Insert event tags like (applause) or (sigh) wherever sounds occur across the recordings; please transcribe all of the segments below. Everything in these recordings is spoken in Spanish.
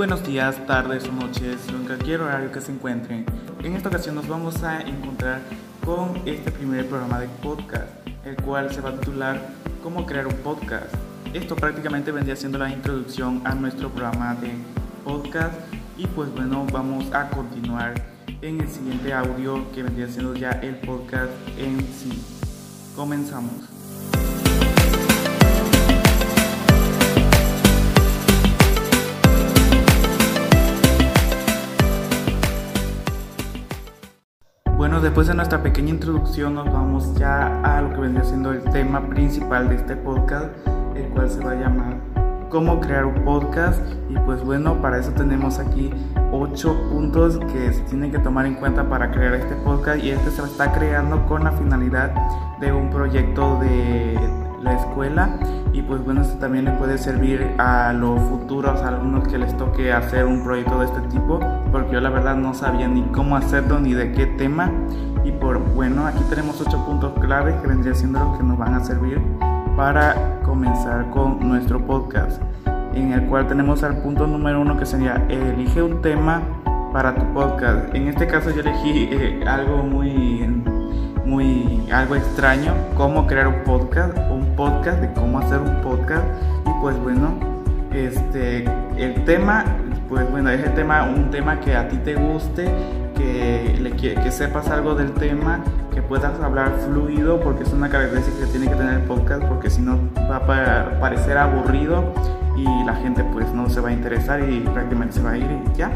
Buenos días, tardes o noches, en cualquier horario que se encuentren. En esta ocasión nos vamos a encontrar con este primer programa de podcast, el cual se va a titular Cómo crear un podcast. Esto prácticamente vendría siendo la introducción a nuestro programa de podcast y pues bueno, vamos a continuar en el siguiente audio que vendría siendo ya el podcast en sí. Comenzamos. Después de nuestra pequeña introducción nos vamos ya a lo que vendría siendo el tema principal de este podcast, el cual se va a llamar cómo crear un podcast y pues bueno, para eso tenemos aquí ocho puntos que se tienen que tomar en cuenta para crear este podcast y este se está creando con la finalidad de un proyecto de la escuela y pues bueno, esto también le puede servir a los futuros alumnos que les toque hacer un proyecto de este tipo porque yo la verdad no sabía ni cómo hacerlo ni de qué tema y por bueno, aquí tenemos ocho puntos claves que vendría siendo los que nos van a servir para comenzar con nuestro podcast en el cual tenemos al punto número uno que sería elige un tema para tu podcast. En este caso yo elegí eh, algo muy muy algo extraño, cómo crear un podcast, un podcast de cómo hacer un podcast y pues bueno, este el tema, pues bueno, es el tema un tema que a ti te guste, que le, que sepas algo del tema, que puedas hablar fluido porque es una característica que tiene que tener el podcast porque si no va a parecer aburrido y la gente pues no se va a interesar y prácticamente se va a ir y ya.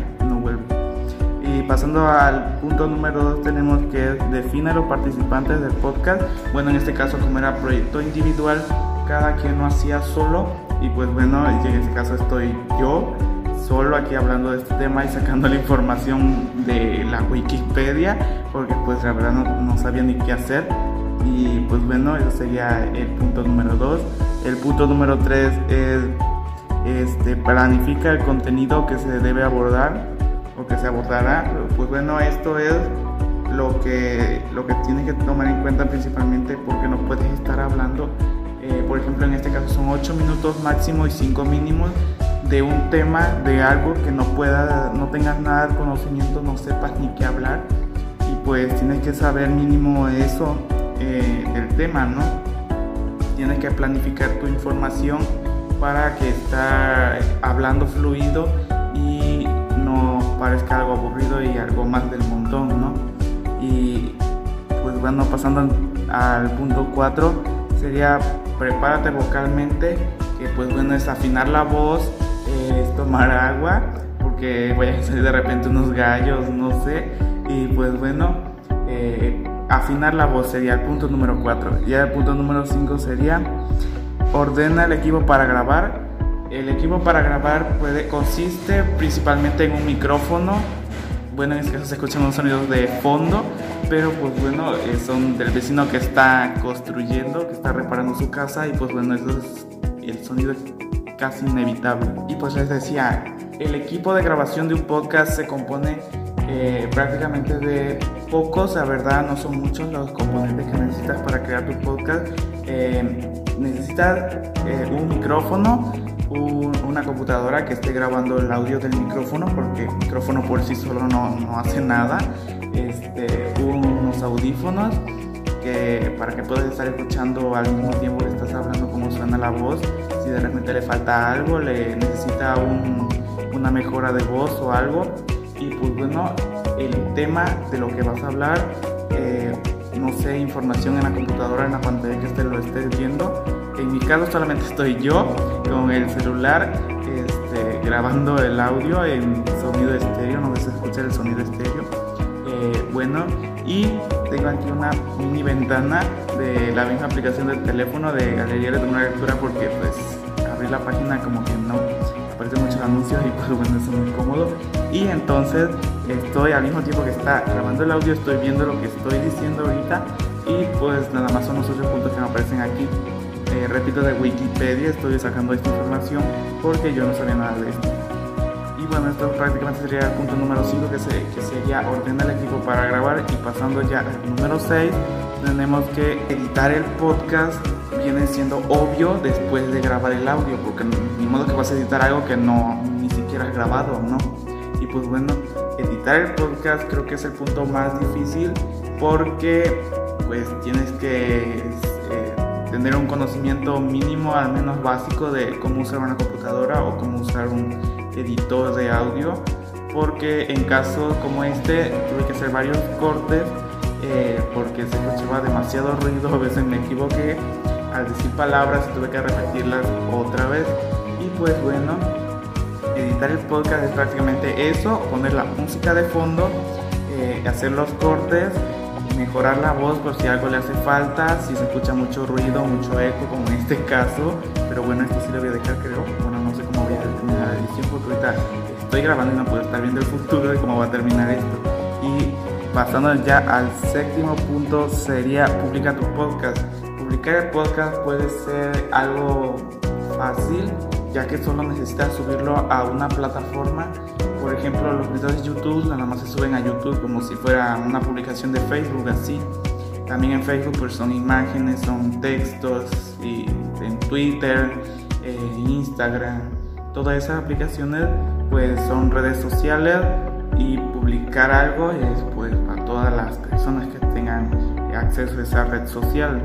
Y pasando al punto número dos tenemos que define a los participantes del podcast. Bueno, en este caso como era proyecto individual, cada quien lo hacía solo y pues bueno, en este caso estoy yo solo aquí hablando de este tema y sacando la información de la Wikipedia porque pues la verdad no, no sabía ni qué hacer y pues bueno, ese sería el punto número dos. El punto número tres es este, planifica el contenido que se debe abordar que se abordará, pues bueno, esto es lo que, lo que tienes que tomar en cuenta principalmente porque no puedes estar hablando, eh, por ejemplo, en este caso son 8 minutos máximo y 5 mínimos de un tema, de algo que no pueda, no tengas nada de conocimiento, no sepas ni qué hablar y pues tienes que saber mínimo eso eh, del tema, ¿no? Tienes que planificar tu información para que estar hablando fluido parezca algo aburrido y algo más del montón, ¿no? Y pues bueno, pasando al punto 4, sería prepárate vocalmente, que pues bueno es afinar la voz, es tomar agua, porque vayan a salir de repente unos gallos, no sé, y pues bueno, eh, afinar la voz sería el punto número 4. Ya el punto número 5 sería ordena el equipo para grabar el equipo para grabar puede, consiste principalmente en un micrófono. Bueno, en este caso se escuchan unos sonidos de fondo, pero pues bueno, eh, son del vecino que está construyendo, que está reparando su casa y pues bueno, eso es, el sonido es casi inevitable. Y pues les decía, el equipo de grabación de un podcast se compone eh, prácticamente de pocos, la verdad no son muchos los componentes que necesitas para crear tu podcast. Eh, necesitas un micrófono, una computadora que esté grabando el audio del micrófono, porque el micrófono por sí solo no, no hace nada, este, unos audífonos que, para que puedas estar escuchando al mismo tiempo que estás hablando cómo suena la voz, si de repente le falta algo, le necesita un, una mejora de voz o algo, y pues bueno, el tema de lo que vas a hablar, eh, no sé, información en la computadora, en la pantalla que esté, lo estés viendo, caso solamente estoy yo con el celular este, grabando el audio en sonido estéreo, no ves escuchar el sonido estéreo. Eh, bueno, y tengo aquí una mini ventana de la misma aplicación del teléfono de Galería de una lectura porque pues abrir la página como que no aparecen muchos anuncios y (laughs) pues bueno, eso es muy cómodo. Y entonces estoy al mismo tiempo que está grabando el audio, estoy viendo lo que estoy diciendo ahorita y pues nada más son los ocho puntos que me aparecen aquí. Eh, repito, de Wikipedia estoy sacando esta información porque yo no sabía nada de esto. Y bueno, esto prácticamente sería el punto número 5 que, sería ordenar el equipo para grabar y pasando ya al número 6 tenemos que editar el podcast viene siendo obvio después de grabar el audio porque ni modo que vas a editar algo que no ni siquiera quieras grabado no. Y pues bueno, editar el podcast creo que es el punto más difícil porque pues tienes que tener un conocimiento mínimo, al menos básico, de cómo usar una computadora o cómo usar un editor de audio. Porque en casos como este tuve que hacer varios cortes eh, porque se escuchaba demasiado ruido, a veces me equivoqué al decir palabras tuve que repetirlas otra vez. Y pues bueno, editar el podcast es prácticamente eso, poner la música de fondo, eh, hacer los cortes, mejorar la voz por si algo le hace falta, si se escucha mucho ruido, mucho eco, como en este caso. Pero bueno, esto sí lo voy a dejar, creo. Bueno, no sé cómo voy a terminar la edición porque ahorita estoy grabando y no puedo estar viendo el futuro de cómo va a terminar esto. Y pasando ya al séptimo punto sería publicar tu podcast. Publicar el podcast puede ser algo fácil ya que solo necesitas subirlo a una plataforma. Por ejemplo, los videos de YouTube nada más se suben a YouTube como si fuera una publicación de Facebook así. También en Facebook pues son imágenes, son textos y en Twitter, en Instagram, todas esas aplicaciones pues son redes sociales y publicar algo es pues para todas las personas que tengan acceso a esa red social.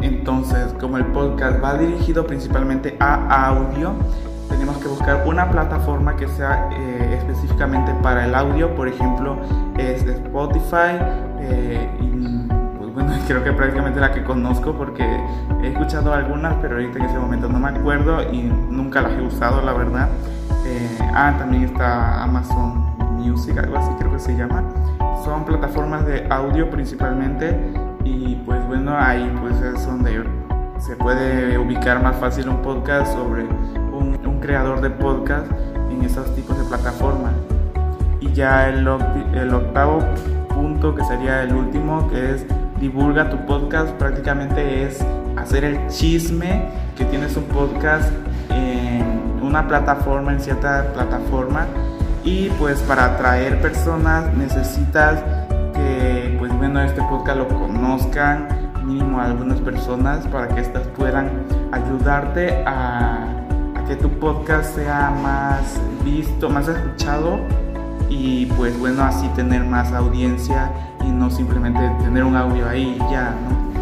Entonces, como el podcast va dirigido principalmente a audio, tenemos que buscar una plataforma que sea eh, específicamente para el audio. Por ejemplo, es Spotify. Eh, y, pues bueno, (laughs) creo que prácticamente la que conozco porque he escuchado algunas, pero ahorita en ese momento no me acuerdo y nunca las he usado, la verdad. Eh, ah, también está Amazon Music, algo así creo que se llama. Son plataformas de audio principalmente y pues bueno, ahí pues es donde se puede ubicar más fácil un podcast sobre creador de podcast en esos tipos de plataformas. Y ya el, el octavo punto, que sería el último, que es divulga tu podcast, prácticamente es hacer el chisme que tienes un podcast en una plataforma, en cierta plataforma. Y pues para atraer personas necesitas que pues bueno este podcast lo conozcan mínimo algunas personas para que estas puedan ayudarte a, que tu podcast sea más visto, más escuchado y pues bueno así tener más audiencia y no simplemente tener un audio ahí ya, ¿no?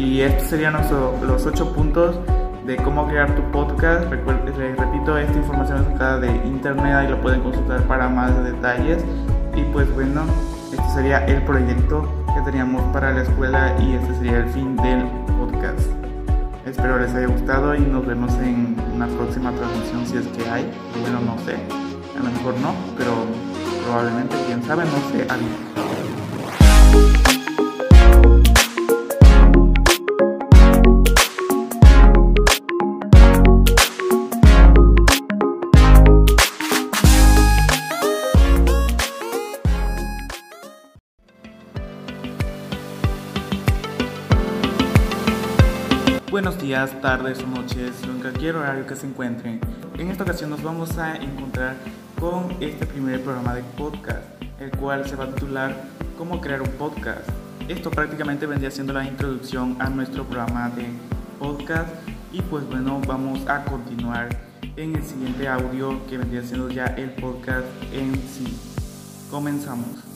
Y estos serían los ocho puntos de cómo crear tu podcast. les repito, esta información es sacada de internet, ahí lo pueden consultar para más detalles. Y pues bueno, este sería el proyecto que teníamos para la escuela y este sería el fin del podcast. Espero les haya gustado y nos vemos en una próxima transmisión si es que hay. Bueno, no sé, a lo mejor no, pero probablemente, quién sabe, no sé, alguien. Días, tardes o noches, en cualquier horario que se encuentren. En esta ocasión nos vamos a encontrar con este primer programa de podcast, el cual se va a titular Cómo crear un podcast. Esto prácticamente vendría siendo la introducción a nuestro programa de podcast y pues bueno, vamos a continuar en el siguiente audio que vendría siendo ya el podcast en sí. Comenzamos.